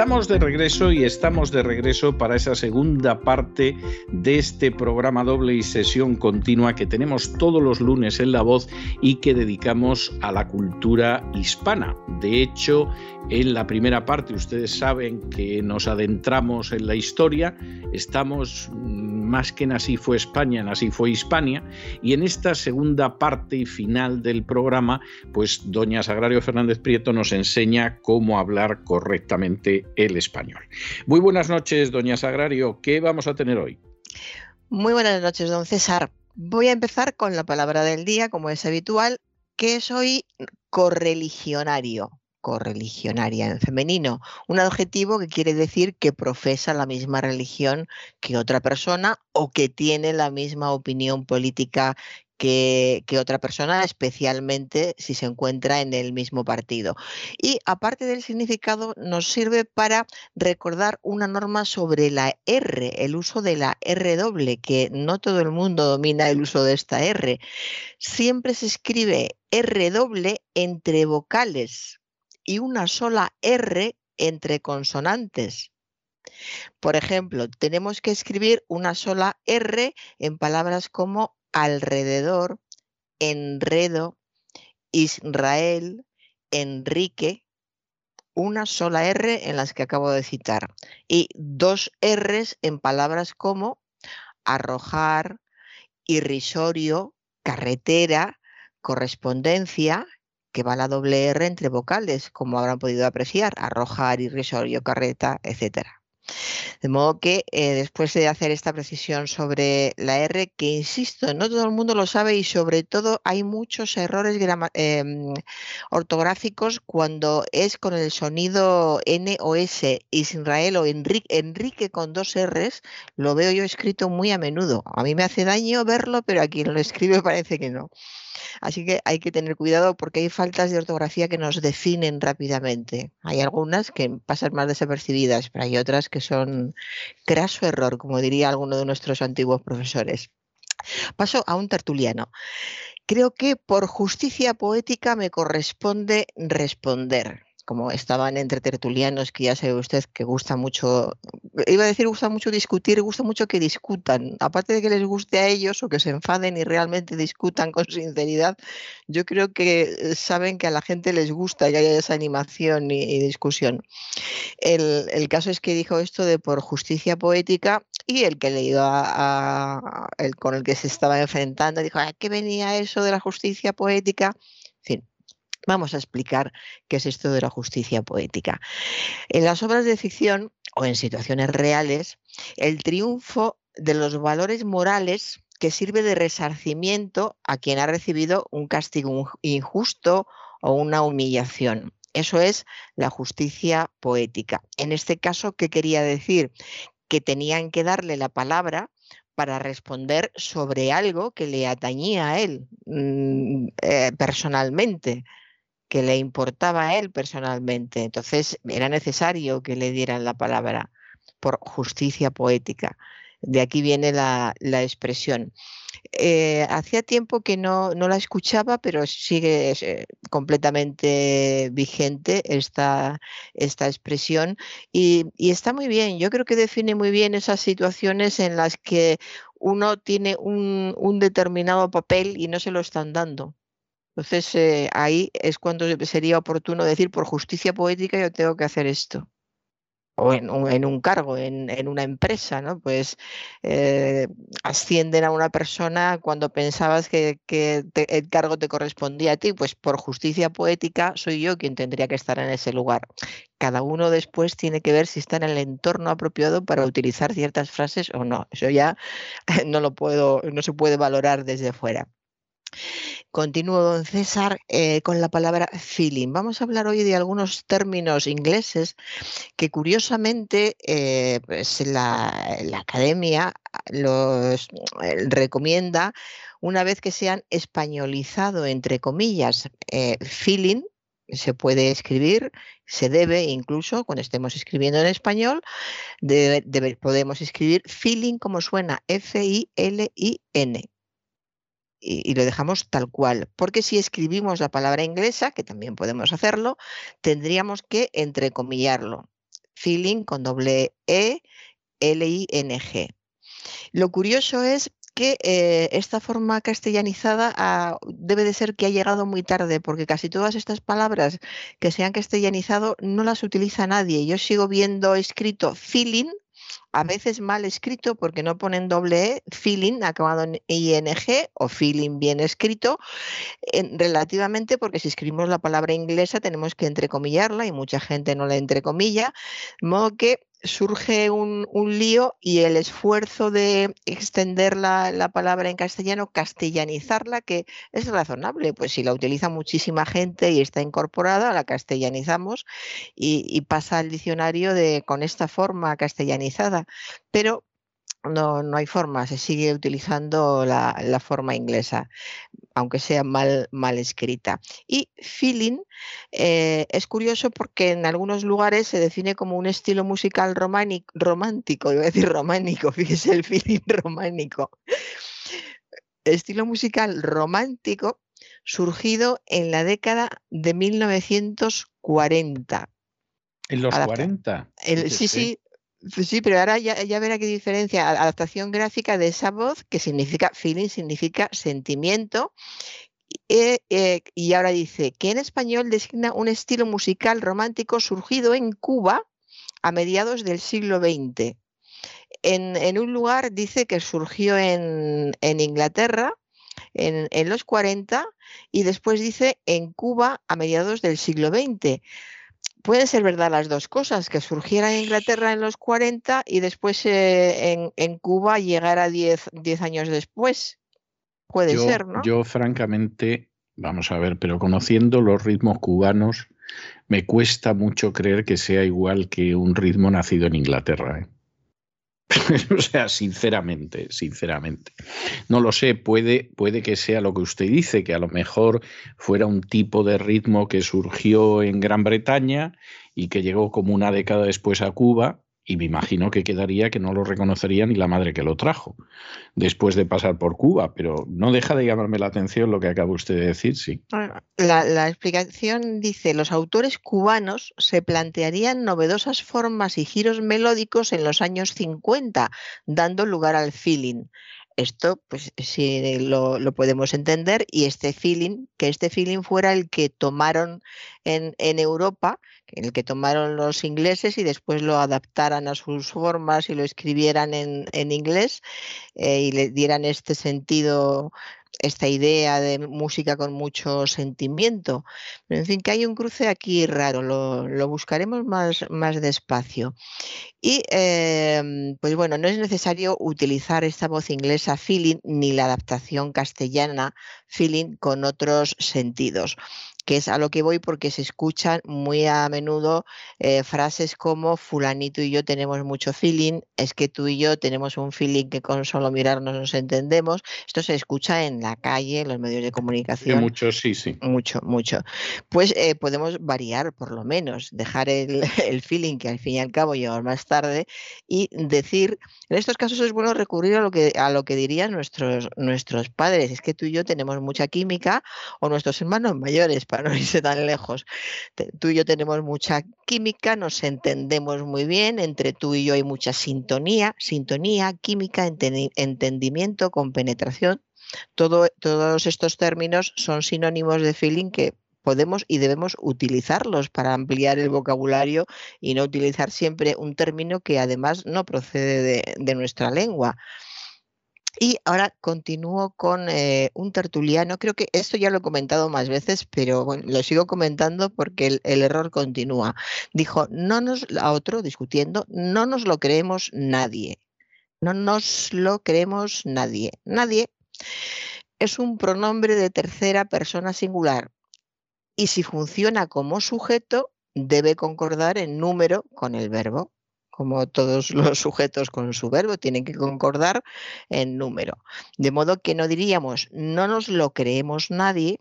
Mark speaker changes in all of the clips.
Speaker 1: Estamos de regreso y estamos de regreso para esa segunda parte de este programa doble y sesión continua que tenemos todos los lunes en La Voz y que dedicamos a la cultura hispana. De hecho, en la primera parte ustedes saben que nos adentramos en la historia, estamos más que en Así fue España, en Así fue Hispania, y en esta segunda parte y final del programa, pues doña Sagrario Fernández Prieto nos enseña cómo hablar correctamente el español. Muy buenas noches, doña Sagrario, ¿qué vamos a tener hoy?
Speaker 2: Muy buenas noches, don César. Voy a empezar con la palabra del día, como es habitual, que soy correligionario correligionaria en femenino, un adjetivo que quiere decir que profesa la misma religión que otra persona o que tiene la misma opinión política que, otra persona, especialmente si se encuentra en el mismo partido. Y aparte del significado, nos sirve para recordar una norma sobre la R, el uso de la R doble, que no todo el mundo domina el uso de esta R. Siempre se escribe R doble entre vocales, y una sola R entre consonantes. Por ejemplo, tenemos que escribir una sola R en palabras como alrededor, enredo, Israel, Enrique, una sola R en las que acabo de citar y dos Rs en palabras como arrojar, irrisorio, carretera, correspondencia, que va la doble R entre vocales, como habrán podido apreciar, arrojar, irrisorio, carreta, etcétera. De modo que eh, después de hacer esta precisión sobre la R, que insisto, no todo el mundo lo sabe y sobre todo hay muchos errores em, ortográficos cuando es con el sonido N o S, Israel o Enrique, Enrique con dos Rs, lo veo yo escrito muy a menudo. A mí me hace daño verlo, pero a quien lo escribe parece que no. Así que hay que tener cuidado porque hay faltas de ortografía que nos definen rápidamente. Hay algunas que pasan más desapercibidas, pero hay otras que son craso error, como diría alguno de nuestros antiguos profesores. Paso a un tertuliano. Creo que por justicia poética me corresponde responder como estaban entre tertulianos, que ya sabe usted que gusta mucho, iba a decir gusta mucho discutir, gusta mucho que discutan. Aparte de que les guste a ellos o que se enfaden y realmente discutan con sinceridad, yo creo que eh, saben que a la gente les gusta que haya esa animación y, discusión. El, caso es que dijo esto de por justicia poética y el que le iba a, el con el que se estaba enfrentando dijo, ¿a qué venía eso de la justicia poética? Vamos a explicar qué es esto de la justicia poética. En las obras de ficción o en situaciones reales, el triunfo de los valores morales que sirve de resarcimiento a quien ha recibido un castigo injusto o una humillación. Eso es la justicia poética. En este caso, ¿qué quería decir? Que tenían que darle la palabra para responder sobre algo que le atañía a él mm, eh, personalmente que le importaba a él personalmente. Entonces era necesario que le dieran la palabra por justicia poética. De aquí viene la, expresión. Eh, hacía tiempo que no, la escuchaba, pero sigue eh, completamente vigente esta, esta expresión y, está muy bien. Yo creo que define muy bien esas situaciones en las que uno tiene un determinado papel y no se lo están dando. Entonces eh, ahí es cuando sería oportuno decir, por justicia poética yo tengo que hacer esto. O en, un cargo, en, una empresa, ¿no? Pues eh, ascienden a una persona cuando pensabas que, el cargo te correspondía a ti, pues por justicia poética soy yo quien tendría que estar en ese lugar. Cada uno después tiene que ver si está en el entorno apropiado para utilizar ciertas frases o no. Eso ya no lo puedo, no se puede valorar desde fuera. Continúo, don César, eh, con la palabra feeling. Vamos a hablar hoy de algunos términos ingleses que curiosamente eh, pues la, academia los eh, recomienda una vez que se han españolizado, entre comillas, feeling, se puede escribir, se debe incluso, cuando estemos escribiendo en español, podemos escribir feeling como suena, F-I-L-I-N y, lo dejamos tal cual. Porque si escribimos la palabra inglesa, que también podemos hacerlo, tendríamos que entrecomillarlo. Feeling con doble E, L-I-N-G. Lo curioso es que eh, esta forma castellanizada ah, debe de ser que ha llegado muy tarde, porque casi todas estas palabras que se han castellanizado no las utiliza nadie. Yo sigo viendo escrito feeling a veces mal escrito porque no ponen doble E, feeling acabado en ING o feeling bien escrito, relativamente porque si escribimos la palabra inglesa tenemos que entrecomillarla y mucha gente no la entrecomilla, de modo que surge un, lío y el esfuerzo de extender la, palabra en castellano, castellanizarla, que es razonable, pues si la utiliza muchísima gente y está incorporada, la castellanizamos y, pasa al diccionario de, con esta forma castellanizada. Pero no, no hay forma, se sigue utilizando la, forma inglesa, aunque sea mal, mal escrita. Y feeling eh, es curioso porque en algunos lugares se define como un estilo musical romántico, iba a decir románico, fíjese el feeling románico. Estilo musical romántico surgido en la década de 1940.
Speaker 1: En los 40.
Speaker 2: sí, sí, sí, pero ahora ya, verá qué diferencia. Adaptación gráfica de esa voz, que significa feeling, significa sentimiento. Eh, eh, y ahora dice que en español designa un estilo musical romántico surgido en Cuba a mediados del siglo XX. En, un lugar dice que surgió en, Inglaterra en, los 40 y después dice en Cuba a mediados del siglo XX pueden ser verdad las dos cosas, que surgiera en Inglaterra en los 40 y después eh, en, Cuba llegara 10, años después. Puede ser, ¿no?
Speaker 1: Yo, francamente, vamos a ver, pero conociendo los ritmos cubanos, me cuesta mucho creer que sea igual que un ritmo nacido en Inglaterra. ¿eh? o sea, sinceramente, sinceramente. No lo sé, puede, puede que sea lo que usted dice, que a lo mejor fuera un tipo de ritmo que surgió en Gran Bretaña y que llegó como una década después a Cuba y me imagino que quedaría que no lo reconocería ni la madre que lo trajo después de pasar por Cuba, pero no deja de llamarme la atención lo que acaba usted de decir, sí.
Speaker 2: La, explicación dice, los autores cubanos se plantearían novedosas formas y giros melódicos en los años 50, dando lugar al feeling. Esto, pues sí lo, podemos entender y este feeling, que este feeling fuera el que tomaron en, en Europa el que tomaron los ingleses y después lo adaptaran a sus formas y lo escribieran en, inglés eh, y le dieran este sentido, esta idea de música con mucho sentimiento. Pero en fin, que hay un cruce aquí raro, lo, buscaremos más, más despacio. Y em, pues bueno, no es necesario utilizar esta voz inglesa feeling ni la adaptación castellana feeling con otros sentidos que es a lo que voy porque se escuchan muy a menudo eh, frases como fulanito y yo tenemos mucho feeling, es que tú y yo tenemos un feeling que con solo mirarnos nos entendemos. Esto se escucha en la calle, en los medios de comunicación.
Speaker 1: mucho, sí, sí.
Speaker 2: Mucho, mucho. Pues eh, podemos variar por lo menos, dejar el, el, feeling que al fin y al cabo lleva más tarde y decir, en estos casos es bueno recurrir a lo que, a lo que dirían nuestros, nuestros padres, es que tú y yo tenemos mucha química o nuestros hermanos mayores para no irse tan lejos. Tú y yo tenemos mucha química, nos entendemos muy bien, entre tú y yo hay mucha sintonía, sintonía, química, entendimiento, compenetración. Todo, todos estos términos son sinónimos de feeling que podemos y debemos utilizarlos para ampliar el vocabulario y no utilizar siempre un término que además no procede de nuestra lengua. Y ahora continúo con eh, un tertuliano. Creo que esto ya lo he comentado más veces, pero lo sigo comentando porque el, el, error continúa. Dijo, no nos, a otro discutiendo, no nos lo creemos nadie. No nos lo creemos nadie. Nadie es un pronombre de tercera persona singular y si funciona como sujeto, debe concordar en número con el verbo. Como todos los sujetos con su verbo, tienen que concordar en número. De modo que no diríamos, no nos lo creemos nadie,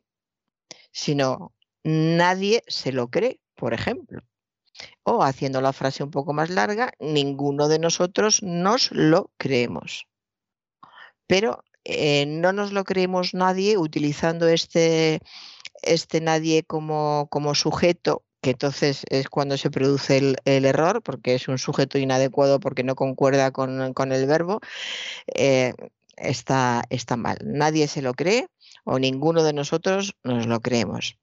Speaker 2: sino nadie se lo cree, por ejemplo. O haciendo la frase un poco más larga, ninguno de nosotros nos lo creemos. Pero eh, no nos lo creemos nadie utilizando este, este nadie como, como sujeto que entonces es cuando se produce el, error, porque es un sujeto inadecuado porque no concuerda con, el verbo, eh, está, mal. Nadie se lo cree o ninguno de nosotros nos lo creemos.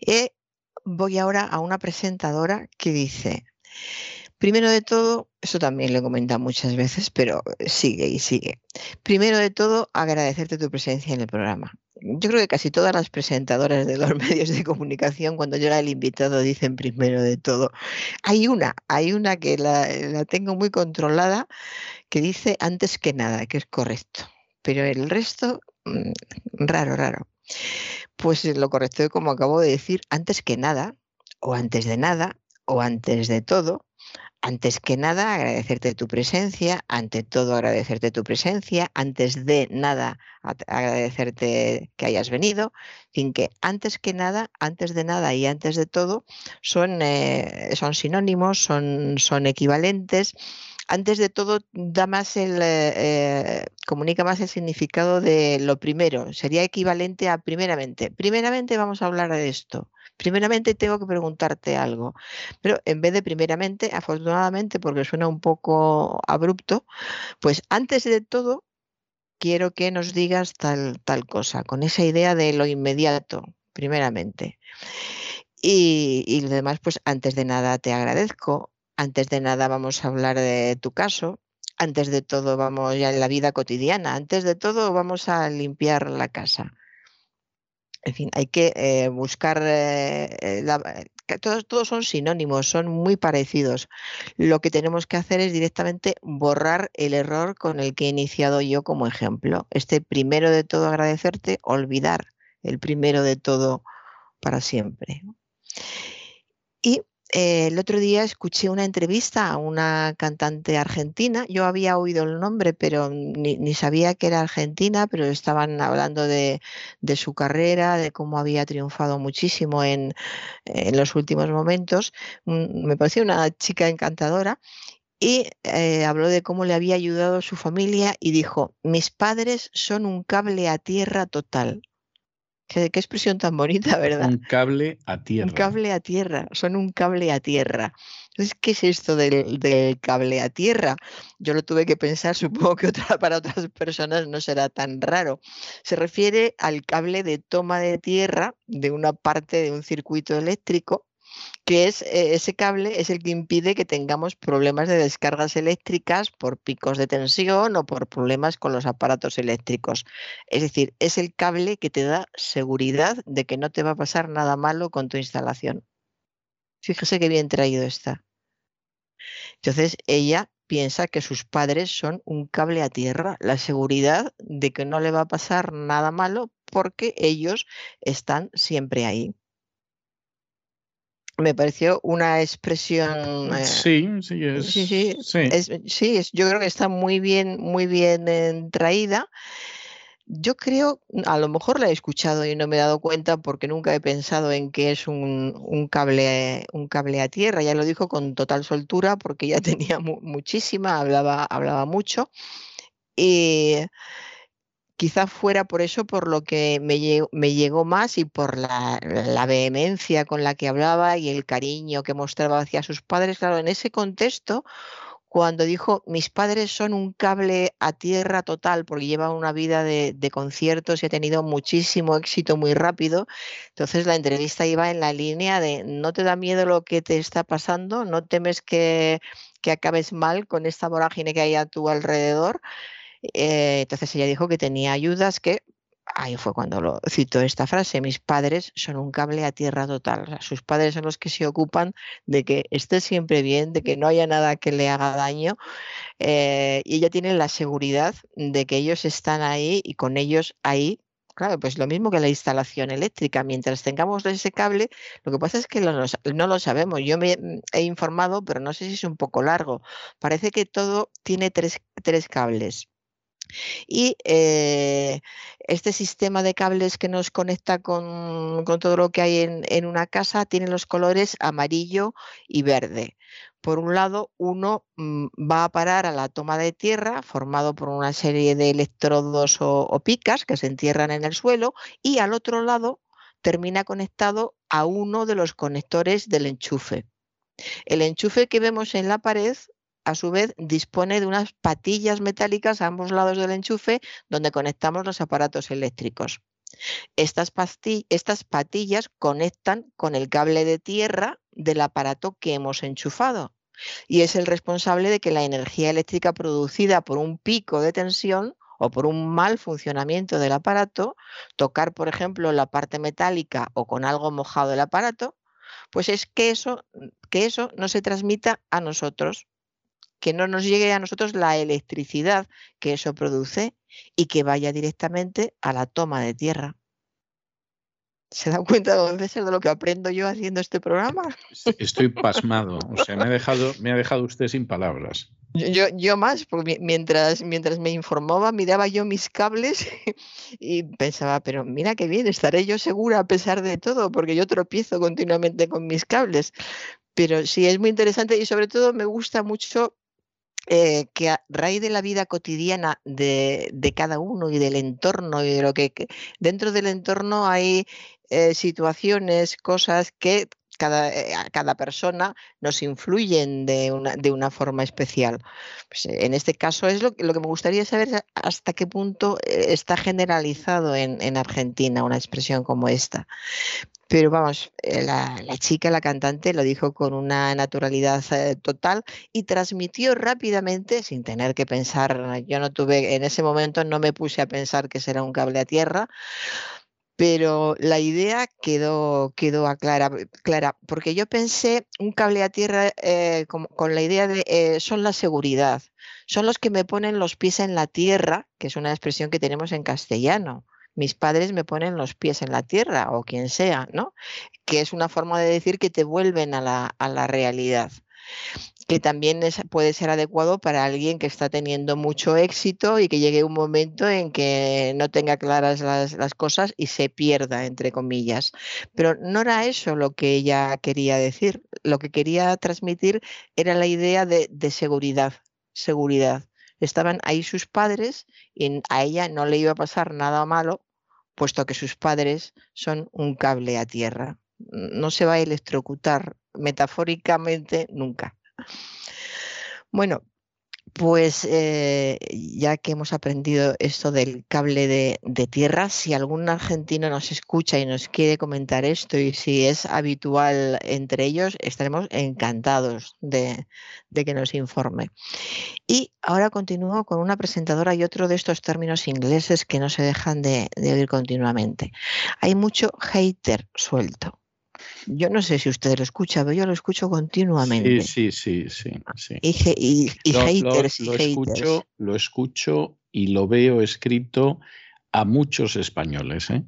Speaker 2: Y voy ahora a una presentadora que dice, primero de todo, eso también lo he comentado muchas veces, pero sigue y sigue. Primero de todo, agradecerte tu presencia en el programa yo creo que casi todas las presentadoras de los medios de comunicación, cuando llega el invitado, dicen primero de todo. Hay una, hay una que la, tengo muy controlada, que dice antes que nada, que es correcto. Pero el resto, mm, raro, raro. Pues lo correcto es como acabo de decir, antes que nada, o antes de nada, o antes de todo, antes que nada, agradecerte tu presencia, ante todo agradecerte tu presencia, antes de nada, agradecerte que hayas venido, sin que antes que nada, antes de nada y antes de todo son, eh, son sinónimos, son, son equivalentes. Antes de todo, da más el, eh, comunica más el significado de lo primero. Sería equivalente a primeramente. Primeramente vamos a hablar de esto primeramente tengo que preguntarte algo, pero en vez de primeramente, afortunadamente, porque suena un poco abrupto, pues antes de todo, quiero que nos digas tal, tal cosa, con esa idea de lo inmediato, primeramente. Y, y lo demás, pues antes de nada te agradezco, antes de nada vamos a hablar de tu caso, antes de todo vamos ya la vida cotidiana, antes de todo vamos a limpiar la casa. En fin, hay que eh, buscar, eh, eh, todos, todos son sinónimos, son muy parecidos. Lo que tenemos que hacer es directamente borrar el error con el que he iniciado yo como ejemplo. Este primero de todo agradecerte, olvidar el primero de todo para siempre. Eh, el otro día escuché una entrevista a una cantante argentina. Yo había oído el nombre, pero ni, sabía que era argentina, pero estaban hablando de, su carrera, de cómo había triunfado muchísimo en, los últimos momentos. Mm, me pareció una chica encantadora y eh, habló de cómo le había ayudado su familia y dijo, mis padres son un cable a tierra total. Qué, expresión tan bonita, ¿verdad?
Speaker 1: Un cable a tierra.
Speaker 2: Un cable a tierra, son un cable a tierra. Entonces, ¿qué es esto del, cable a tierra? Yo lo tuve que pensar, supongo que para otras personas no será tan raro. Se refiere al cable de toma de tierra de una parte de un circuito eléctrico que es eh, ese cable es el que impide que tengamos problemas de descargas eléctricas por picos de tensión o por problemas con los aparatos eléctricos. Es decir, es el cable que te da seguridad de que no te va a pasar nada malo con tu instalación. Fíjese qué bien traído está. Entonces, ella piensa que sus padres son un cable a tierra, la seguridad de que no le va a pasar nada malo porque ellos están siempre ahí me pareció una expresión.
Speaker 1: Eh, sí, sí, es,
Speaker 2: sí, sí, sí. yo creo que está muy bien, muy bien eh, traída. Yo creo, a lo mejor la he escuchado y no me he dado cuenta porque nunca he pensado en que es un, cable, un cable a tierra. Ya lo dijo con total soltura porque ya tenía muchísima, hablaba, hablaba mucho. Y Quizá fuera por eso por lo que me, llegó, más y por la, vehemencia con la que hablaba y el cariño que mostraba hacia sus padres. Claro, en ese contexto, cuando dijo mis padres son un cable a tierra total porque llevan una vida de, conciertos y ha tenido muchísimo éxito muy rápido, entonces la entrevista iba en la línea de no te da miedo lo que te está pasando, no temes que, que acabes mal con esta vorágine que hay a tu alrededor. Eh, entonces ella dijo que tenía ayudas que ahí fue cuando lo citó esta frase, mis padres son un cable a tierra total. sus padres son los que se ocupan de que esté siempre bien, de que no haya nada que le haga daño. Eh, y ella tiene la seguridad de que ellos están ahí y con ellos ahí. Claro, pues lo mismo que la instalación eléctrica. Mientras tengamos ese cable, lo que pasa es que no lo sabemos. Yo me he informado, pero no sé si es un poco largo. Parece que todo tiene tres, tres cables y eh, este sistema de cables que nos conecta con, todo lo que hay en, una casa tiene los colores amarillo y verde. Por un lado, uno mm, va a parar a la toma de tierra formado por una serie de electrodos o picas que se entierran en el suelo y al otro lado termina conectado a uno de los conectores del enchufe. El enchufe que vemos en la pared a su vez dispone de unas patillas metálicas a ambos lados del enchufe donde conectamos los aparatos eléctricos. Estas, patillas conectan con el cable de tierra del aparato que hemos enchufado y es el responsable de que la energía eléctrica producida por un pico de tensión o por un mal funcionamiento del aparato, tocar, por ejemplo, la parte metálica o con algo mojado el aparato, pues es que eso no se transmita a nosotros que no nos llegue a nosotros la electricidad que eso produce y que vaya directamente a la toma de tierra. ¿Se da cuenta, don César, de lo que aprendo yo haciendo este programa?
Speaker 1: Estoy pasmado. O sea, me ha dejado, me ha dejado usted sin palabras.
Speaker 2: Yo, yo más, porque mientras, mientras me informaba, miraba yo mis cables y pensaba, pero mira qué bien, estaré yo segura a pesar de todo, porque yo tropiezo continuamente con mis cables. Pero sí, es muy interesante y sobre todo me gusta mucho eh, que a raíz de la vida cotidiana de, cada uno y del entorno y de lo que, dentro del entorno hay eh, situaciones, cosas que cada, eh, cada, persona nos influyen de una, de una forma especial. Pues en este caso es lo, lo, que me gustaría saber hasta qué punto está generalizado en, en Argentina una expresión como esta. Pero vamos, eh, la, chica, la cantante, lo dijo con una naturalidad eh, total y transmitió rápidamente, sin tener que pensar, yo no tuve, en ese momento no me puse a pensar que será un cable a tierra, pero la idea quedó, quedó clara, clara, porque yo pensé un cable a tierra eh, con, la idea de son la seguridad, son los que me ponen los pies en la tierra, que es una expresión que tenemos en castellano mis padres me ponen los pies en la tierra o quien sea, ¿no? Que es una forma de decir que te vuelven a la, realidad que también puede ser adecuado para alguien que está teniendo mucho éxito y que llegue un momento en que no tenga claras las, cosas y se pierda, entre comillas. Pero no era eso lo que ella quería decir. Lo que quería transmitir era la idea de, de seguridad, seguridad. Estaban ahí sus padres y a ella no le iba a pasar nada malo puesto que sus padres son un cable a tierra. No se va a electrocutar metafóricamente nunca. Bueno, pues eh, ya que hemos aprendido esto del cable de, tierra, si algún argentino nos escucha y nos quiere comentar esto y si es habitual entre ellos, estaremos encantados de, que nos informe. Y ahora continúo con una presentadora y otro de estos términos ingleses que no se dejan de, de oír continuamente. Hay mucho hater suelto. Yo no sé si usted lo escucha, pero yo lo escucho continuamente.
Speaker 1: Sí, sí, sí, sí.
Speaker 2: Y, haters
Speaker 1: lo,
Speaker 2: y
Speaker 1: Escucho, lo escucho y lo veo escrito a muchos españoles. ¿eh?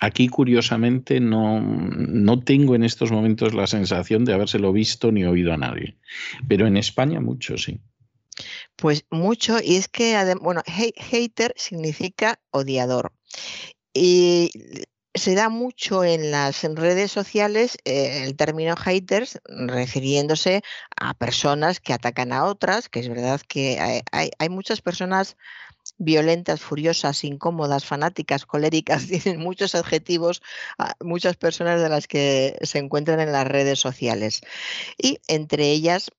Speaker 1: Aquí, curiosamente, no, no tengo en estos momentos la sensación de habérselo visto ni oído a nadie. Pero en España mucho, sí.
Speaker 2: Pues mucho, y es que, bueno, hater significa odiador. Y se da mucho en las redes sociales eh, el término haters refiriéndose a personas que atacan a otras, que es verdad que hay, muchas personas violentas, furiosas, incómodas, fanáticas, coléricas, tienen muchos adjetivos, muchas personas de las que se encuentran en las redes sociales. Y entre ellas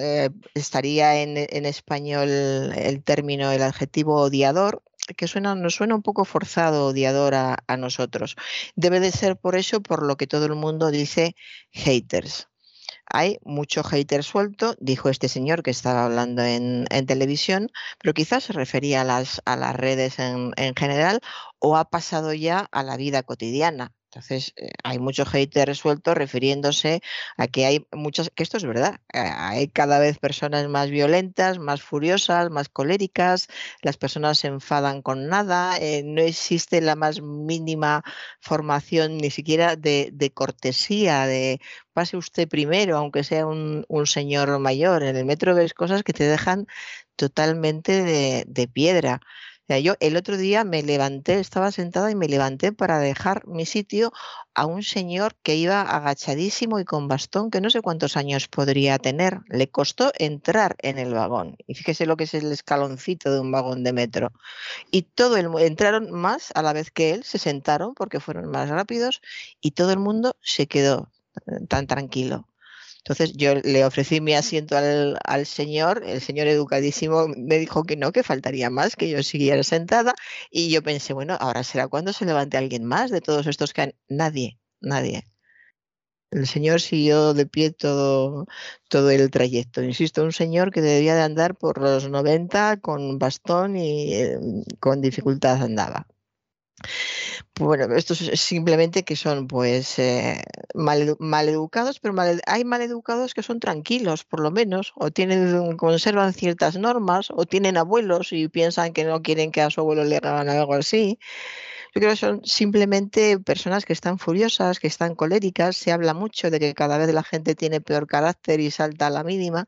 Speaker 2: eh, estaría en, en, español el término, el adjetivo odiador, que suena, nos suena un poco forzado, odiador a, nosotros. Debe de ser por eso por lo que todo el mundo dice haters. hay mucho hater suelto, dijo este señor que estaba hablando en, televisión, pero quizás se refería a las, a las redes en, en general o ha pasado ya a la vida cotidiana. Entonces, eh, hay mucho hate resuelto refiriéndose a que hay muchas, que esto es verdad, hay cada vez personas más violentas, más furiosas, más coléricas, las personas se enfadan con nada, eh, no existe la más mínima formación ni siquiera de, cortesía, de pase usted primero, aunque sea un, señor mayor. En el metro ves cosas que te dejan totalmente de piedra yo el otro día me levanté, estaba sentada y me levanté para dejar mi sitio a un señor que iba agachadísimo y con bastón, que no sé cuántos años podría tener. Le costó entrar en el vagón. Y fíjese lo que es el escaloncito de un vagón de metro. Y todo el entraron más a la vez que él, se sentaron porque fueron más rápidos y todo el mundo se quedó eh, tan tranquilo. Entonces yo le ofrecí mi asiento al, señor, el señor educadísimo me dijo que no, que faltaría más, que yo siguiera sentada y yo pensé, bueno, ahora será cuando se levante alguien más de todos estos que han... Nadie, nadie. El señor siguió de pie todo, todo el trayecto. Insisto, un señor que debía de andar por los 90 con bastón y eh, con dificultad andaba. Bueno, estos simplemente que son pues eh, mal, educados, pero hay mal educados que son tranquilos, por lo menos, o tienen, conservan ciertas normas, o tienen abuelos y piensan que no quieren que a su abuelo le hagan algo así. Yo creo que son simplemente personas que están furiosas, que están coléricas. Se habla mucho de que cada vez la gente tiene peor carácter y salta a la mínima.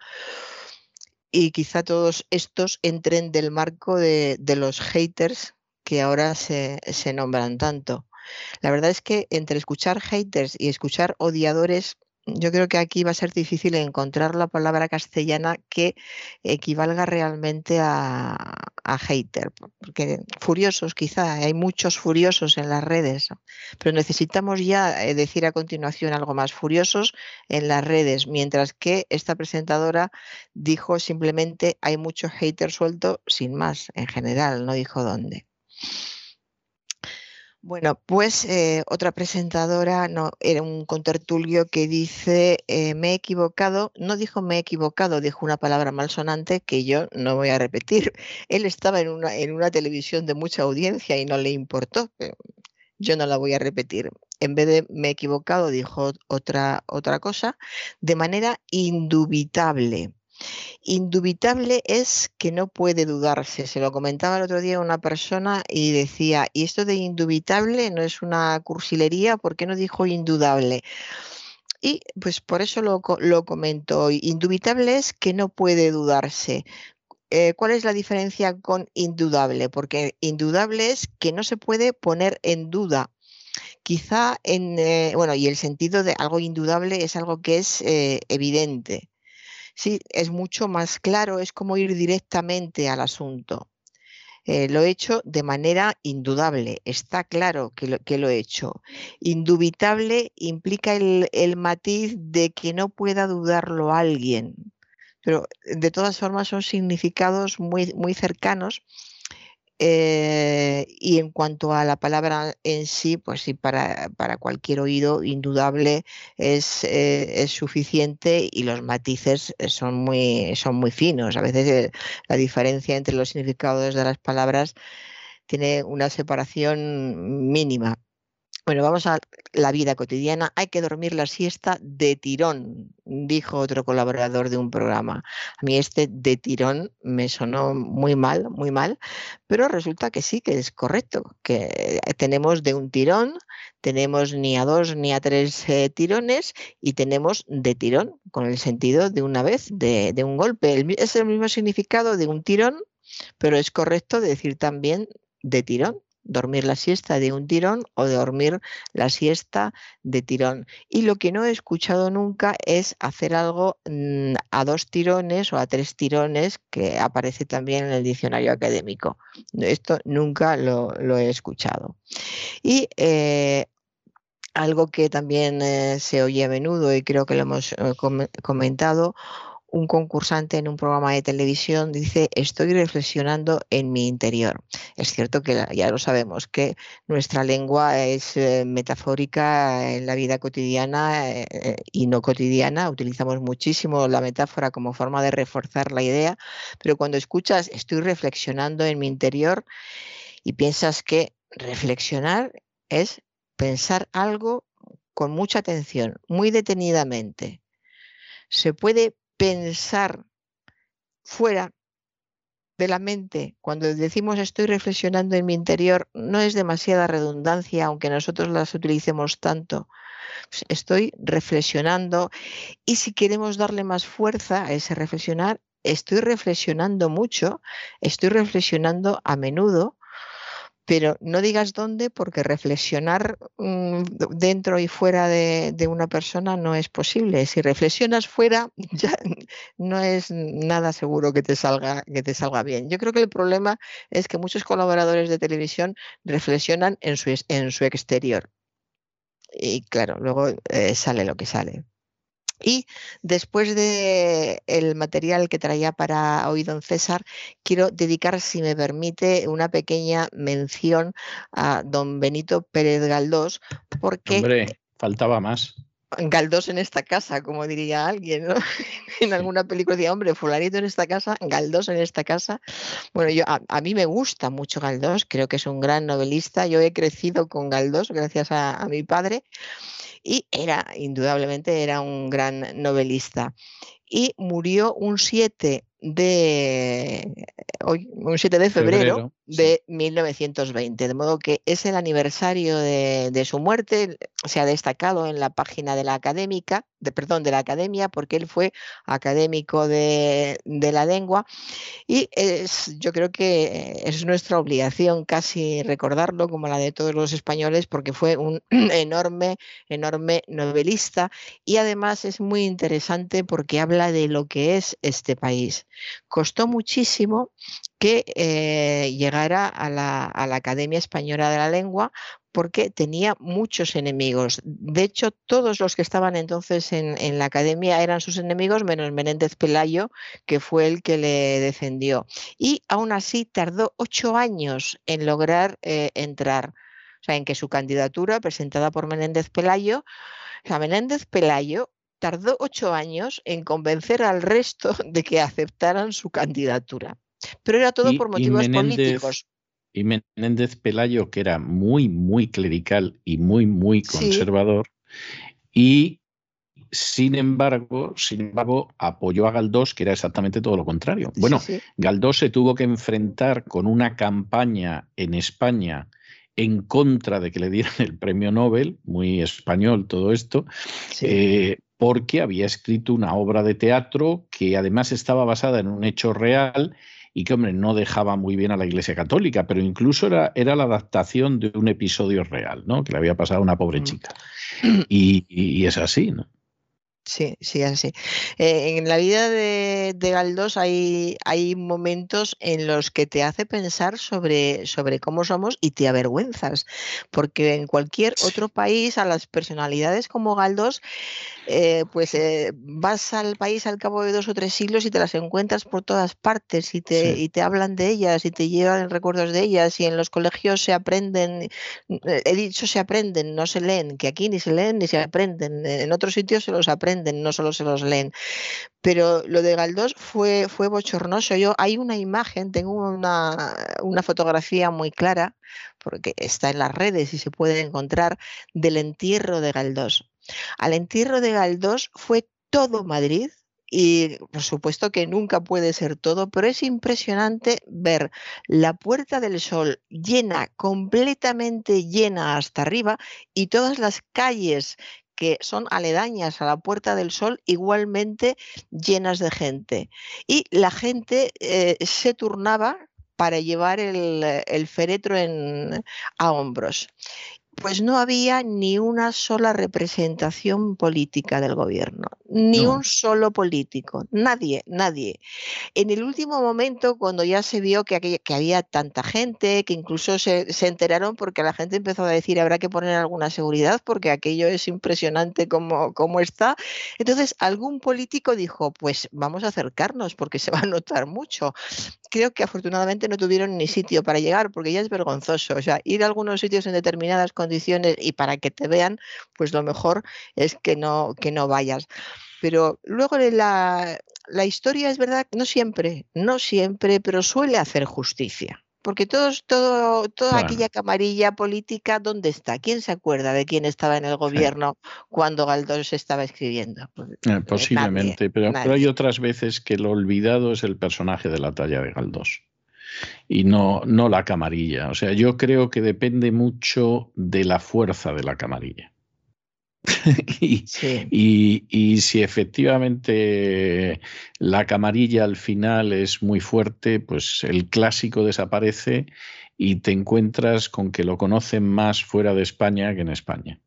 Speaker 2: Y quizá todos estos entren del marco de los haters que ahora se, nombran tanto. La verdad es que entre escuchar haters y escuchar odiadores, yo creo que aquí va a ser difícil encontrar la palabra castellana que equivalga realmente a, hater, porque furiosos quizá, hay muchos furiosos en las redes, pero necesitamos ya eh, decir a continuación algo más, furiosos en las redes, mientras que esta presentadora dijo simplemente hay mucho hater suelto sin más, en general, no dijo dónde. Bueno, pues eh, otra presentadora no, era un contertulio que dice eh, me he equivocado, no dijo me he equivocado, dijo una palabra malsonante que yo no voy a repetir. Él estaba en una, en una televisión de mucha audiencia y no le importó, yo no la voy a repetir. En vez de me he equivocado, dijo otra, otra cosa, de manera indubitable. Indubitable es que no puede dudarse. Se lo comentaba el otro día una persona y decía, y esto de indubitable no es una cursilería, ¿por qué no dijo indudable? Y pues por eso lo, lo comento hoy. Indubitable es que no puede dudarse. Eh, ¿Cuál es la diferencia con indudable? Porque indudable es que no se puede poner en duda. Quizá en, eh, bueno, y el sentido de algo indudable es algo que es eh, evidente. Sí, es mucho más claro, es como ir directamente al asunto. Eh, lo he hecho de manera indudable, está claro que lo, he hecho. Indubitable implica el, el matiz de que no pueda dudarlo alguien, pero de todas formas son significados muy, muy cercanos eh, y en cuanto a la palabra en sí, pues sí, para, cualquier oído indudable es, eh, es, suficiente y los matices son muy, son muy finos. A veces eh, la diferencia entre los significados de las palabras tiene una separación mínima. Bueno, vamos a la vida cotidiana. Hay que dormir la siesta de tirón, dijo otro colaborador de un programa. A mí este de tirón me sonó muy mal, muy mal, pero resulta que sí, que es correcto, que tenemos de un tirón, tenemos ni a dos ni a tres eh, tirones y tenemos de tirón, con el sentido de una vez, de, de un golpe. es el mismo significado de un tirón, pero es correcto decir también de tirón dormir la siesta de un tirón o dormir la siesta de tirón. Y lo que no he escuchado nunca es hacer algo mm, a dos tirones o a tres tirones, que aparece también en el diccionario académico. Esto nunca lo, he escuchado. Y eh, algo que también eh, se oye a menudo y creo que lo hemos eh, comentado, un concursante en un programa de televisión dice, estoy reflexionando en mi interior. Es cierto que ya lo sabemos, que nuestra lengua es eh, metafórica en la vida cotidiana eh, eh, y no cotidiana. Utilizamos muchísimo la metáfora como forma de reforzar la idea, pero cuando escuchas, estoy reflexionando en mi interior y piensas que reflexionar es pensar algo con mucha atención, muy detenidamente. Se puede pensar fuera de la mente, cuando decimos estoy reflexionando en mi interior, no es demasiada redundancia, aunque nosotros las utilicemos tanto. Pues estoy reflexionando y si queremos darle más fuerza a ese reflexionar, estoy reflexionando mucho, estoy reflexionando a menudo pero no digas dónde porque reflexionar mm, dentro y fuera de, una persona no es posible. Si reflexionas fuera, ya no es nada seguro que te salga, que te salga bien. Yo creo que el problema es que muchos colaboradores de televisión reflexionan en su, en su exterior. Y claro, luego eh, sale lo que sale. Y después de el material que traía para hoy don César, quiero dedicar, si me permite, una pequeña mención a don Benito Pérez Galdós, porque...
Speaker 1: Hombre, faltaba más.
Speaker 2: Galdós en esta casa, como diría alguien, ¿no? en alguna película decía, hombre, fulanito en esta casa, Galdós en esta casa. Bueno, yo a, mí me gusta mucho Galdós, creo que es un gran novelista. Yo he crecido con Galdós gracias a mi padre y era, indudablemente, era un gran novelista. Y murió un 7 de un 7 de febrero, de 1920, de modo que es el aniversario de, su muerte, se ha destacado en la página de la académica, de, perdón, de la academia, porque él fue académico de, la lengua y es, yo creo que es nuestra obligación casi recordarlo como la de todos los españoles, porque fue un enorme, enorme novelista y además es muy interesante porque habla de lo que es este país. Costó muchísimo que eh, llegara a la, Academia Española de la Lengua porque tenía muchos enemigos. De hecho, todos los que estaban entonces en, la academia eran sus enemigos, menos Menéndez Pelayo, que fue el que le defendió. Y aún así tardó ocho años en lograr eh, entrar. O sea, en que su candidatura, presentada por Menéndez Pelayo, Menéndez Pelayo tardó ocho años en convencer al resto de que aceptaran su candidatura. Pero era todo por motivos políticos.
Speaker 1: Y Menéndez Pelayo, que era muy, muy clerical y muy, muy conservador, y sin embargo, sin embargo, apoyó a Galdós, que era exactamente todo lo contrario. Bueno, Galdós se tuvo que enfrentar con una campaña en España en contra de que le dieran el premio Nobel, muy español todo esto, eh, porque había escrito una obra de teatro que además estaba basada en un hecho real y que, hombre, no dejaba muy bien a la Iglesia Católica, pero incluso era, era la adaptación de un episodio real, ¿no? Que le había pasado a una pobre chica. Y, y es así, ¿no?
Speaker 2: Sí, sí, así. Eh, en la vida de, Galdós hay, hay momentos en los que te hace pensar sobre, sobre cómo somos y te avergüenzas, porque en cualquier otro país a las personalidades como Galdós, eh, pues eh, vas al país al cabo de dos o tres siglos y te las encuentras por todas partes y te, y te hablan de ellas y te llevan recuerdos de ellas y en los colegios se aprenden, he dicho se aprenden, no se leen, que aquí ni se leen ni se aprenden, en otros sitios se los aprenden no solo se los leen. Pero lo de Galdós fue, fue bochornoso. Yo, hay una imagen, tengo una, una fotografía muy clara, porque está en las redes y se puede encontrar, del entierro de Galdós. Al entierro de Galdós fue todo Madrid, y por supuesto que nunca puede ser todo, pero es impresionante ver la Puerta del Sol llena, completamente llena hasta arriba y todas las calles que son aledañas a la Puerta del Sol, igualmente llenas de gente. Y la gente eh, se turnaba para llevar el, féretro a hombros. Pues no había ni una sola representación política del gobierno, ni un solo político, nadie, nadie. En el último momento, cuando ya se vio que, había tanta gente, que incluso se, enteraron porque la gente empezó a decir habrá que poner alguna seguridad porque aquello es impresionante como, como está, entonces algún político dijo, pues vamos a acercarnos porque se va a notar mucho. Creo que afortunadamente no tuvieron ni sitio para llegar porque ya es vergonzoso. O sea, ir a algunos sitios en determinadas condiciones y para que te vean, pues lo mejor es que no, que no vayas. Pero luego la, la historia es verdad, no siempre, no siempre, pero suele hacer justicia. Porque todos, todo, toda aquella camarilla política, ¿dónde está? ¿Quién se acuerda de quién estaba en el gobierno cuando Galdós estaba escribiendo?
Speaker 1: Pues, eh, eh, posiblemente, pero, hay otras veces que lo olvidado es el personaje de la talla de Galdós y no, no la camarilla. O sea, yo creo que depende mucho de la fuerza de la camarilla. y, si efectivamente la camarilla al final es muy fuerte, pues el clásico desaparece y te encuentras con que lo conocen más fuera de España que en España.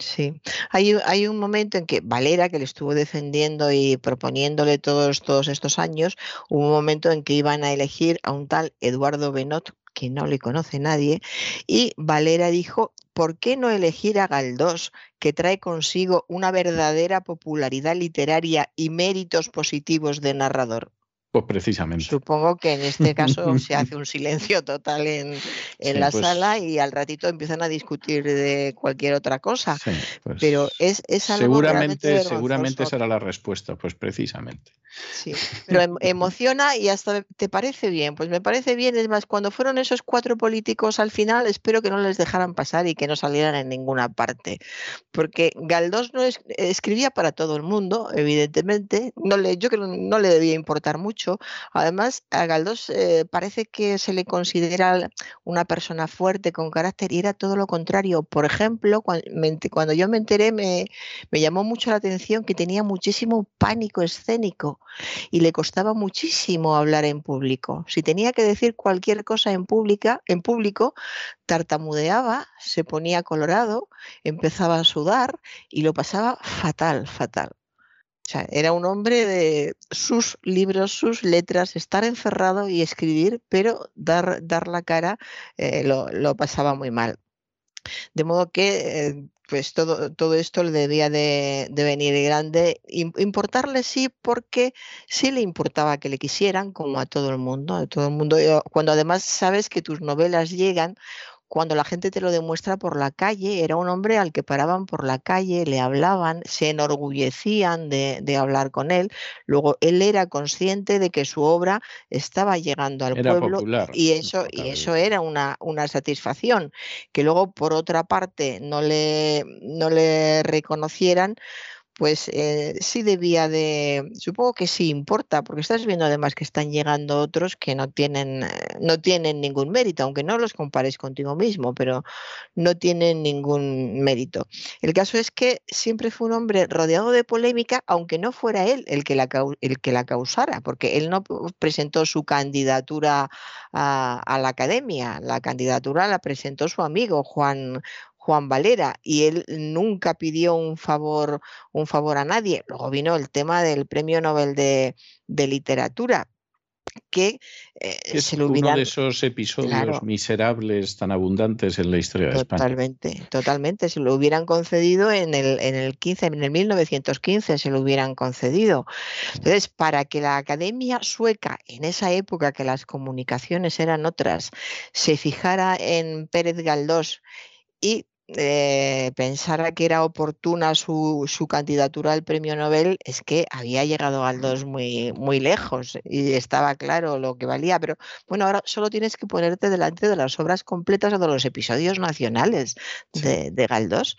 Speaker 2: Sí, hay, hay, un momento en que Valera, que le estuvo defendiendo y proponiéndole todos, todos estos años, hubo un momento en que iban a elegir a un tal Eduardo Benot, que no le conoce nadie, y Valera dijo, ¿por qué no elegir a Galdós, que trae consigo una verdadera popularidad literaria y méritos positivos de narrador?
Speaker 1: Pues precisamente.
Speaker 2: Supongo que en este caso se hace un silencio total en, la pues sala y al ratito empiezan a discutir de cualquier otra cosa. Pues Pero es, es algo
Speaker 1: Seguramente, seguramente será la respuesta, pues precisamente.
Speaker 2: Sí, pero em, emociona y hasta te parece bien. Pues me parece bien, es más, cuando fueron esos cuatro políticos al final, espero que no les dejaran pasar y que no salieran en ninguna parte. Porque Galdós no escribía para todo el mundo, evidentemente. No le, yo creo que no le debía importar mucho Además, a Galdós eh, parece que se le considera una persona fuerte, con carácter, y era todo lo contrario. Por ejemplo, cuando, yo me enteré, me, llamó mucho la atención que tenía muchísimo pánico escénico y le costaba muchísimo hablar en público. Si tenía que decir cualquier cosa en, pública, en público, tartamudeaba, se ponía colorado, empezaba a sudar y lo pasaba fatal, fatal. Era un hombre de sus libros, sus letras, estar encerrado y escribir, pero dar, dar la cara eh, lo, pasaba muy mal. De modo que eh, pues todo, todo esto le debía de, venir grande. Importarle sí, porque sí le importaba que le quisieran, como a todo el mundo. A todo el mundo. Cuando además sabes que tus novelas llegan cuando la gente te lo demuestra por la calle, era un hombre al que paraban por la calle, le hablaban, se enorgullecían de, hablar con él. Luego él era consciente de que su obra estaba llegando al pueblo y eso, y eso era una, una, satisfacción. Que luego, por otra parte, no le, no le reconocieran pues eh, sí debía de, supongo que sí importa, porque estás viendo además que están llegando otros que no tienen, eh, no tienen ningún mérito, aunque no los compares contigo mismo, pero no tienen ningún mérito. El caso es que siempre fue un hombre rodeado de polémica, aunque no fuera él el que la, el que la causara, porque él no presentó su candidatura a, a la academia, la candidatura la presentó su amigo Juan, Juan Valera y él nunca pidió un favor, un favor a nadie. Luego vino el tema del Premio Nobel de, Literatura, que
Speaker 1: eh, es se uno de esos episodios miserables tan abundantes en la historia de
Speaker 2: España. Totalmente, totalmente. Se lo hubieran concedido en el, en el 15, en el 1915 se lo hubieran concedido. Entonces, para que la Academia Sueca, en esa época que las comunicaciones eran otras, se fijara en Pérez Galdós y eh, pensara que era oportuna su, candidatura al premio Nobel es que había llegado Galdós muy, muy lejos y estaba claro lo que valía. Pero bueno, ahora solo tienes que ponerte delante de las obras completas o de los episodios nacionales de, de Galdós.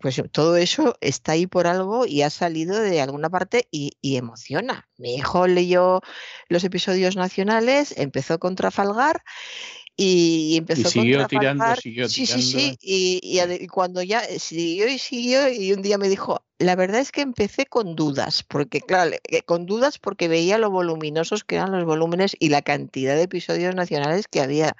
Speaker 2: Pues todo eso está ahí por algo y ha salido de alguna parte y, y, emociona. Mi hijo leyó los episodios nacionales, empezó con Trafalgar y empezó
Speaker 1: y siguió tirando, siguió
Speaker 2: sí, Sí, sí, y, y, cuando ya eh, siguió y siguió y un día me dijo, la verdad es que empecé con dudas, porque claro, eh, con dudas porque veía lo voluminosos que eran los volúmenes y la cantidad de episodios nacionales que había.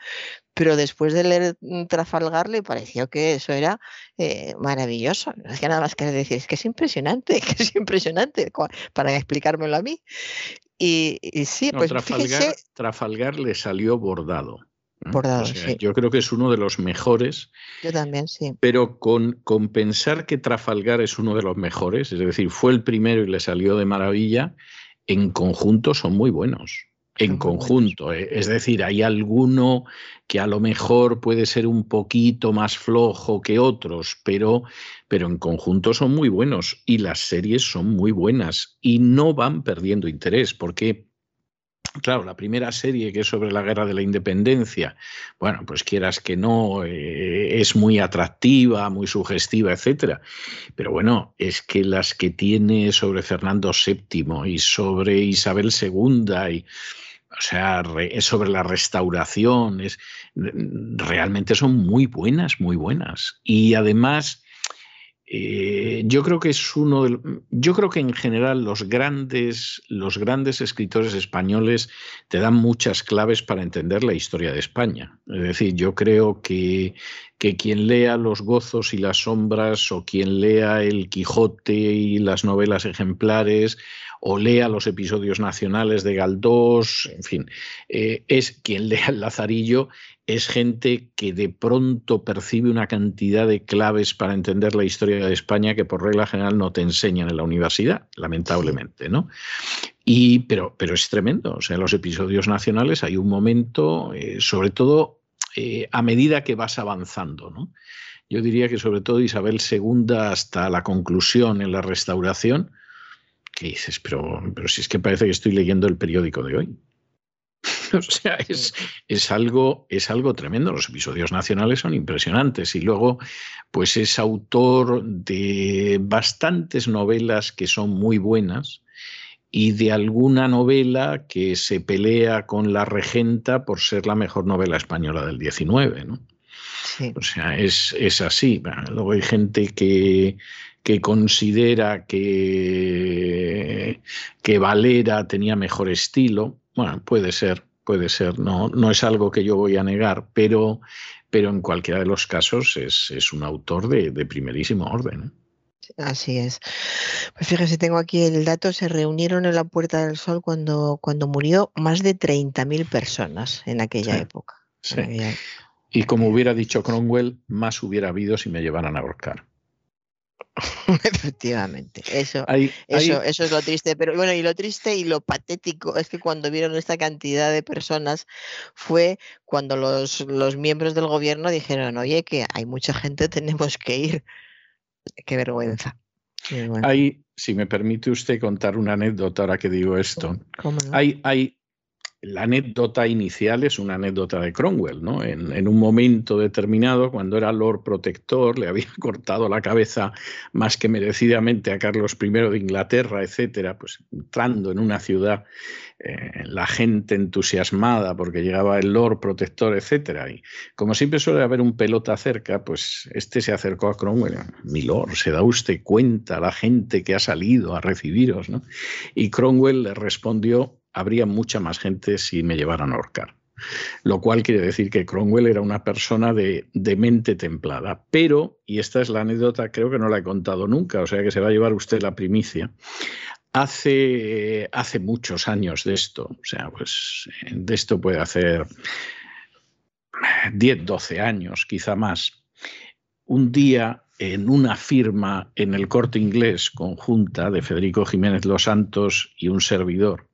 Speaker 2: Pero después de leer mm, Trafalgar le pareció que eso era eh, maravilloso. No hacía nada más que decir, es que es impresionante, que es impresionante, para explicármelo a mí. Y, sí, pues
Speaker 1: Trafalgar, Trafalgar le salió bordado.
Speaker 2: Bordado,
Speaker 1: Yo creo que es uno de los mejores.
Speaker 2: Yo también, sí.
Speaker 1: Pero con, con, pensar que Trafalgar es uno de los mejores, es decir, fue el primero y le salió de maravilla, en conjunto son muy buenos. En conjunto, eh, es decir, hay alguno que a lo mejor puede ser un poquito más flojo que otros, pero, pero en conjunto son muy buenos y las series son muy buenas y no van perdiendo interés porque Claro, la primera serie que es sobre la guerra de la independencia, bueno, pues quieras que no, eh, es muy atractiva, muy sugestiva, etcétera. Pero bueno, es que las que tiene sobre Fernando VII y sobre Isabel II y o sea, sobre la restauración, es, realmente son muy buenas, muy buenas. Y además eh, yo creo que es uno yo creo que en general los grandes, los grandes escritores españoles te dan muchas claves para entender la historia de España. Es decir, yo creo que, que quien lea Los gozos y las sombras o quien lea El Quijote y las novelas ejemplares o lea los episodios nacionales de Galdós, en fin, eh, es quien lea el Lazarillo, es gente que de pronto percibe una cantidad de claves para entender la historia de España que por regla general no te enseñan en la universidad, lamentablemente, ¿no? Y, pero, pero es tremendo. O sea, en los episodios nacionales hay un momento, eh, sobre todo eh, a medida que vas avanzando, ¿no? Yo diría que sobre todo Isabel II hasta la conclusión en la restauración, ¿Qué dices? Pero, pero si es que parece que estoy leyendo el periódico de hoy. o sea, es, es, algo, es algo tremendo. Los episodios nacionales son impresionantes. Y luego, pues es autor de bastantes novelas que son muy buenas y de alguna novela que se pelea con la regenta por ser la mejor novela española del 19. ¿no? O sea, es, es así. Luego hay gente que, que considera que, que Valera tenía mejor estilo. Bueno, puede ser, puede ser, no, no es algo que yo voy a negar, pero, pero en cualquiera de los casos es, un autor de, primerísimo orden. ¿eh?
Speaker 2: Así es. Pues fíjese, tengo aquí el dato, se reunieron en la Puerta del Sol cuando, cuando murió más de 30.000 personas en aquella época.
Speaker 1: Sí. Y como hubiera dicho Cromwell, más hubiera habido si me llevaran a ahorcar.
Speaker 2: Efectivamente, eso, eso, eso es lo triste. Pero bueno, y lo triste y lo patético es que cuando vieron esta cantidad de personas fue cuando los, los miembros del gobierno dijeron, oye, que hay mucha gente, tenemos que ir. Qué vergüenza.
Speaker 1: Hay, si me permite usted contar una anécdota ahora que digo esto, hay, hay la anécdota inicial es una anécdota de Cromwell, ¿no? En, un momento determinado, cuando era Lord Protector, le había cortado la cabeza más que merecidamente a Carlos I de Inglaterra, etcétera, pues entrando en una ciudad, eh, la gente entusiasmada porque llegaba el Lord Protector, etcétera. Y como siempre suele haber un pelota cerca, pues este se acercó a Cromwell, mi Lord, ¿se da usted cuenta la gente que ha salido a recibiros, ¿no? Y Cromwell le respondió habría mucha más gente si me llevaran a ahorcar. Lo cual quiere decir que Cromwell era una persona de, mente templada. Pero, y esta es la anécdota, creo que no la he contado nunca, o sea que se va a llevar usted la primicia. Hace, hace muchos años de esto, o sea, pues de esto puede hacer 10, 12 años, quizá más. Un día en una firma en el corte inglés conjunta de Federico Jiménez Los Santos y un servidor,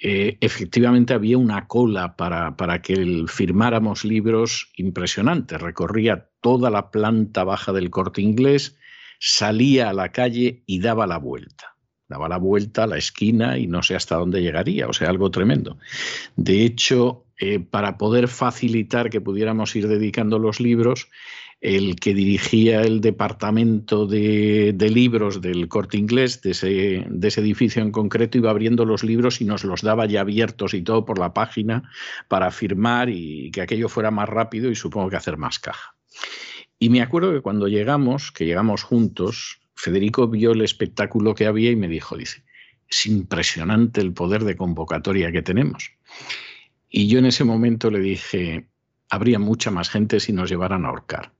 Speaker 1: eh, efectivamente había una cola para, para que firmáramos libros impresionantes. Recorría toda la planta baja del corte inglés, salía a la calle y daba la vuelta. Daba la vuelta a la esquina y no sé hasta dónde llegaría, o sea, algo tremendo. De hecho, eh, para poder facilitar que pudiéramos ir dedicando los libros, el que dirigía el departamento de, libros del corte inglés, de ese, de ese, edificio en concreto, iba abriendo los libros y nos los daba ya abiertos y todo por la página para firmar y que aquello fuera más rápido y supongo que hacer más caja. Y me acuerdo que cuando llegamos, que llegamos juntos, Federico vio el espectáculo que había y me dijo, dice, es impresionante el poder de convocatoria que tenemos. Y yo en ese momento le dije, habría mucha más gente si nos llevaran a ahorcar.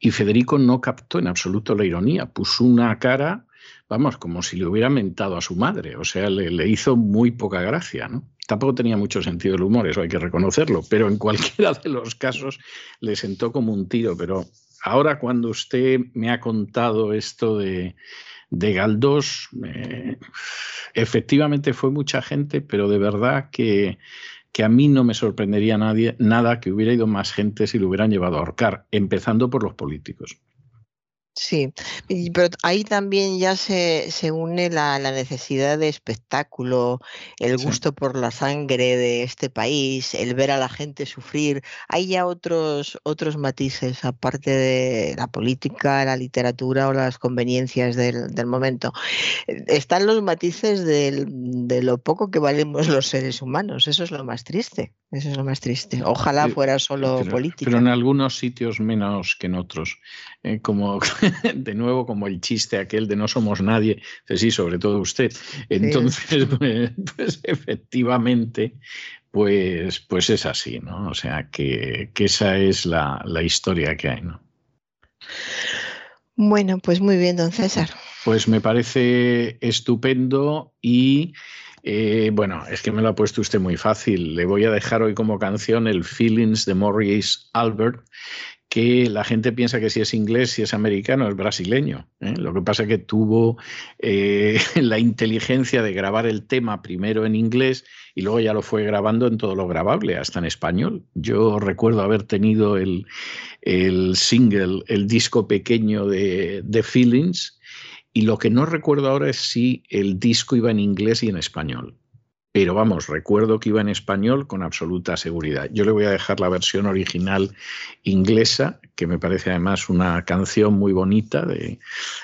Speaker 1: Y Federico no captó en absoluto la ironía, puso una cara, vamos, como si le hubiera mentado a su madre, o sea, le, hizo muy poca gracia, ¿no? Tampoco tenía mucho sentido el humor, eso hay que reconocerlo, pero en cualquiera de los casos le sentó como un tiro. Pero ahora cuando usted me ha contado esto de, de Galdós, efectivamente fue mucha gente, pero de verdad que, que a mí no me sorprendería nadie, nada que hubiera ido más gente si lo hubieran llevado a ahorcar, empezando por los políticos.
Speaker 2: Sí, pero ahí también ya se, se une la, la, necesidad de espectáculo, el gusto sí. por la sangre de este país, el ver a la gente sufrir. Hay ya otros, otros matices, aparte de la política, la literatura o las conveniencias del, del momento. Están los matices del, de lo poco que valemos los seres humanos. Eso es lo más triste. Eso es lo más triste. Ojalá fuera solo
Speaker 1: pero,
Speaker 2: política.
Speaker 1: Pero en algunos sitios menos que en otros. Eh, como de nuevo, como el chiste aquel de no somos nadie, sí, sobre todo usted. Entonces, sí. pues, pues, efectivamente, pues, pues es así, ¿no? O sea, que, que esa es la, la historia que hay, ¿no?
Speaker 2: Bueno, pues muy bien, don César.
Speaker 1: Pues me parece estupendo y eh, bueno, es que me lo ha puesto usted muy fácil. Le voy a dejar hoy como canción el Feelings de Maurice Albert, que la gente piensa que si es inglés, si es americano, es brasileño. ¿eh? Lo que pasa es que tuvo eh, la inteligencia de grabar el tema primero en inglés y luego ya lo fue grabando en todo lo grabable, hasta en español. Yo recuerdo haber tenido el, single, el disco pequeño de, de Feelings, y lo que no recuerdo ahora es si el disco iba en inglés y en español. Pero vamos, recuerdo que iba en español con absoluta seguridad. Yo le voy a dejar la versión original inglesa, que me parece además una canción muy bonita, de,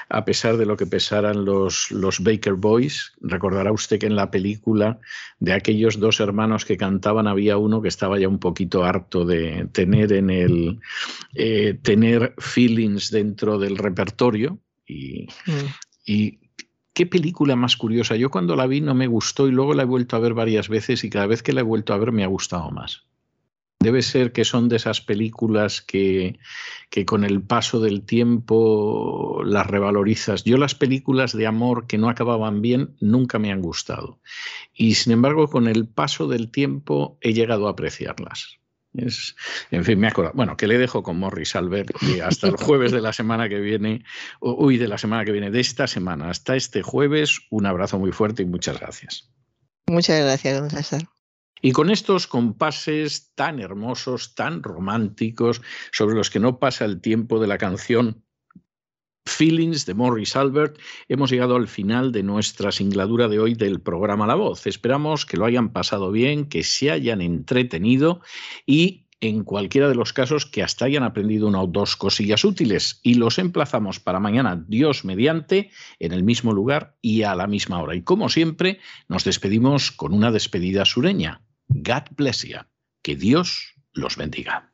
Speaker 1: a pesar de lo que pesaran los, Baker Boys. Recordará usted que en la película de aquellos dos hermanos que cantaban había uno que estaba ya un poquito harto de tener en el eh, tener feelings dentro del repertorio y, mm. y qué película más curiosa. Yo cuando la vi no me gustó y luego la he vuelto a ver varias veces y cada vez que la he vuelto a ver me ha gustado más. Debe ser que son de esas películas que, que, con el paso del tiempo las revalorizas. Yo las películas de amor que no acababan bien nunca me han gustado. Y sin embargo, con el paso del tiempo he llegado a apreciarlas. Es, en fin, me acuerdo. Bueno, que le dejo con Morris Albert y hasta el jueves de la semana que viene, uy, de la semana que viene, de esta semana, hasta este jueves, un abrazo muy fuerte y muchas gracias.
Speaker 2: Muchas gracias, don César.
Speaker 1: Y con estos compases tan hermosos, tan románticos, sobre los que no pasa el tiempo de la canción Feelings de Morris Albert, hemos llegado al final de nuestra singladura de hoy del programa La Voz. Esperamos que lo hayan pasado bien, que se hayan entretenido y en cualquiera de los casos que hasta hayan aprendido una o dos cosillas útiles y los emplazamos para mañana, Dios mediante, en el mismo lugar y a la misma hora. Y como siempre, nos despedimos con una despedida sureña. God bless you. Que Dios los bendiga.